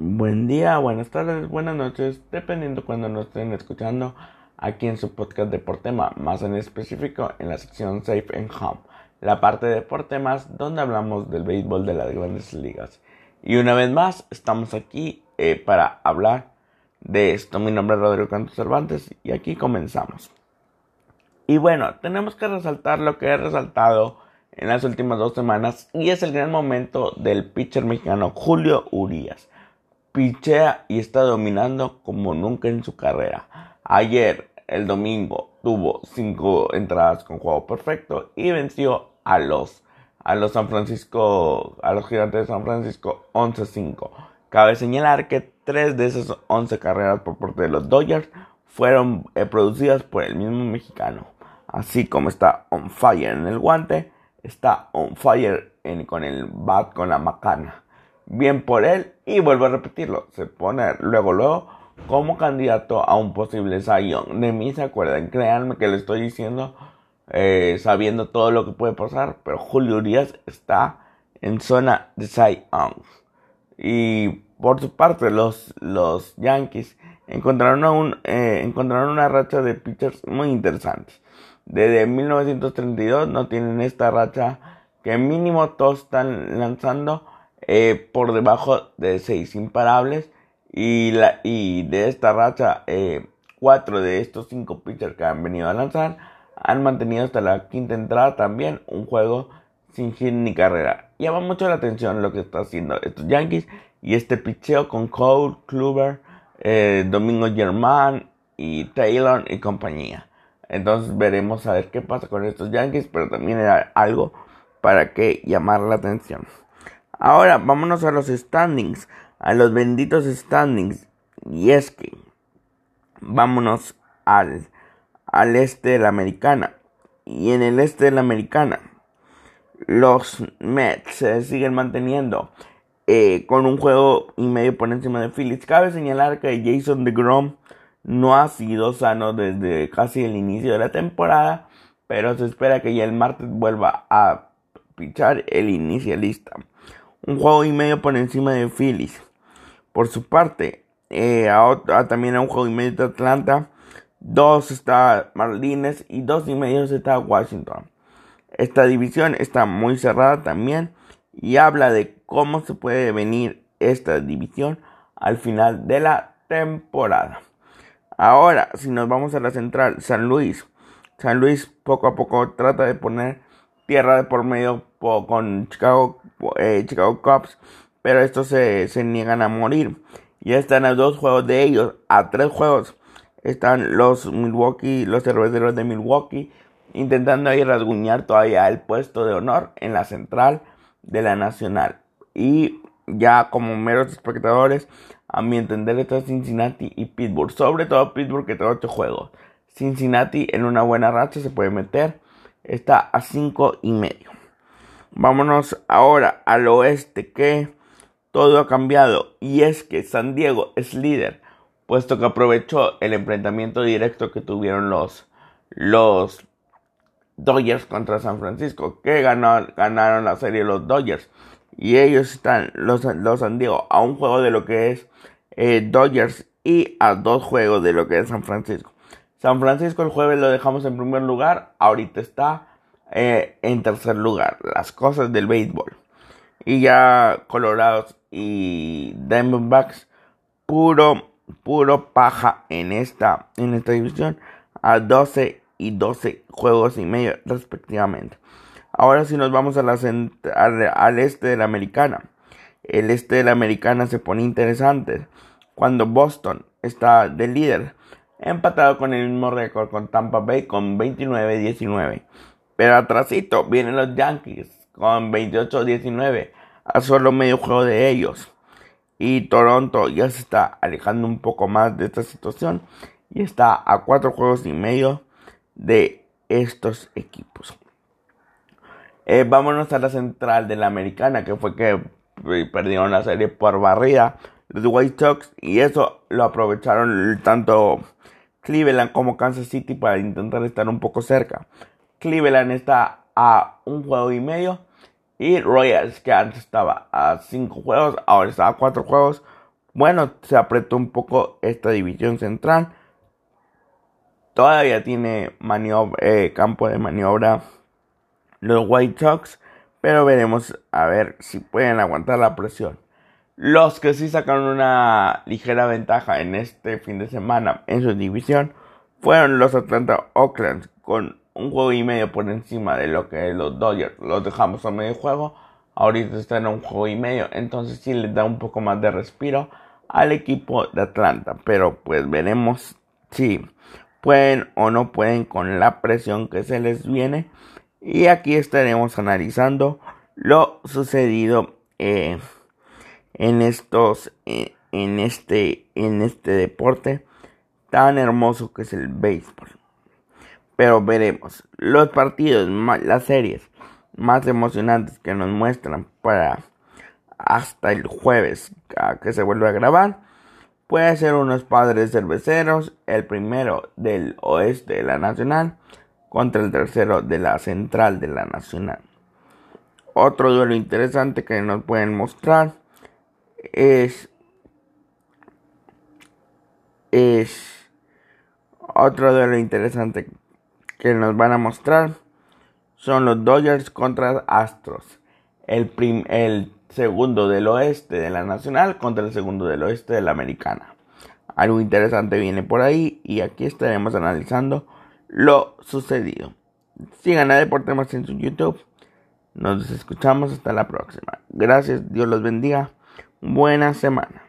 Buen día, buenas tardes, buenas noches, dependiendo cuando nos estén escuchando aquí en su podcast de más en específico en la sección Safe and Home, la parte de por donde hablamos del béisbol de las grandes ligas. Y una vez más, estamos aquí eh, para hablar de esto. Mi nombre es Rodrigo Cantos Cervantes y aquí comenzamos. Y bueno, tenemos que resaltar lo que he resaltado en las últimas dos semanas y es el gran momento del pitcher mexicano Julio Urias pichea y está dominando como nunca en su carrera. Ayer, el domingo, tuvo cinco entradas con juego perfecto y venció a los a los San Francisco, a los Gigantes de San Francisco 11-5. Cabe señalar que tres de esas 11 carreras por parte de los Dodgers fueron eh, producidas por el mismo mexicano. Así como está on fire en el guante, está on fire con el bat con la macana bien por él y vuelvo a repetirlo, se pone luego, luego como candidato a un posible Zion. De mí se acuerdan, créanme que le estoy diciendo eh, sabiendo todo lo que puede pasar, pero Julio Urias está en zona de Zion. Y por su parte, los, los Yankees encontraron, un, eh, encontraron una racha de pitchers muy interesantes. Desde 1932 no tienen esta racha que mínimo todos están lanzando eh, por debajo de 6 imparables. Y, la, y de esta racha, eh, 4 de estos 5 pitchers que han venido a lanzar han mantenido hasta la quinta entrada también un juego sin hit ni carrera. Llama mucho la atención lo que está haciendo estos Yankees y este picheo con Cole, Kluber, eh, Domingo Germán y Taylor y compañía. Entonces veremos a ver qué pasa con estos Yankees, pero también era algo para que llamar la atención. Ahora vámonos a los standings, a los benditos standings. Y es que vámonos al, al este de la americana. Y en el este de la americana, los Mets se siguen manteniendo eh, con un juego y medio por encima de Phillies. Cabe señalar que Jason DeGrom no ha sido sano desde casi el inicio de la temporada, pero se espera que ya el martes vuelva a pichar el inicialista un juego y medio por encima de Phillies. Por su parte, eh, también a un juego y medio de Atlanta. Dos está Marlines y dos y medio está Washington. Esta división está muy cerrada también y habla de cómo se puede venir esta división al final de la temporada. Ahora, si nos vamos a la central, San Luis. San Luis poco a poco trata de poner tierra de por medio con Chicago, eh, Chicago Cubs, pero estos se, niegan a morir. Ya están a dos juegos de ellos, a tres juegos. Están los Milwaukee, los cerveceros de Milwaukee, intentando ahí rasguñar todavía el puesto de honor en la central de la nacional. Y ya como meros espectadores, a mi entender está Cincinnati y Pittsburgh. Sobre todo Pittsburgh que tiene ocho juegos. Cincinnati en una buena racha se puede meter. Está a cinco y medio. Vámonos ahora al oeste que todo ha cambiado y es que San Diego es líder puesto que aprovechó el enfrentamiento directo que tuvieron los los Dodgers contra San Francisco que ganaron la serie los Dodgers y ellos están los, los San Diego a un juego de lo que es eh, Dodgers y a dos juegos de lo que es San Francisco. San Francisco el jueves lo dejamos en primer lugar, ahorita está eh, en tercer lugar, las cosas del béisbol. Y ya Colorados y Diamondbacks, puro, puro paja en esta, en esta división, a 12 y 12 juegos y medio respectivamente. Ahora si nos vamos a la al, al este de la americana. El este de la americana se pone interesante cuando Boston está de líder, empatado con el mismo récord con Tampa Bay con 29-19. Pero atrásito vienen los Yankees con 28-19 a solo medio juego de ellos. Y Toronto ya se está alejando un poco más de esta situación y está a cuatro juegos y medio de estos equipos. Eh, vámonos a la central de la americana, que fue que eh, perdieron la serie por barrida los White Sox y eso lo aprovecharon tanto Cleveland como Kansas City para intentar estar un poco cerca. Cleveland está a un juego y medio. Y Royals, que antes estaba a cinco juegos, ahora está a cuatro juegos. bueno, se apretó un poco esta división central. Todavía tiene eh, campo de maniobra los White Sox, pero veremos a ver si pueden aguantar la presión. Los que sí sacaron una ligera ventaja en este fin de semana en su división fueron los Atlanta Oakland con un juego y medio por encima de lo que los Dodgers los dejamos a medio juego. Ahorita están en un juego y medio, entonces sí les da un poco más de respiro al equipo de Atlanta. Pero pues veremos si pueden o no pueden con la presión que se les viene. Y aquí estaremos analizando lo sucedido eh, en estos, eh, en este, en este deporte tan hermoso que es el béisbol. Pero veremos los partidos, las series más emocionantes que nos muestran para hasta el jueves que se vuelve a grabar. Puede ser unos padres cerveceros, el primero del oeste de la Nacional contra el tercero de la central de la Nacional. Otro duelo interesante que nos pueden mostrar es es otro duelo interesante que nos van a mostrar son los Dodgers contra Astros. El, el segundo del oeste de la Nacional contra el segundo del oeste de la Americana. Algo interesante viene por ahí y aquí estaremos analizando lo sucedido. Sigan a Deportes en su YouTube. Nos escuchamos hasta la próxima. Gracias, Dios los bendiga. Buena semana.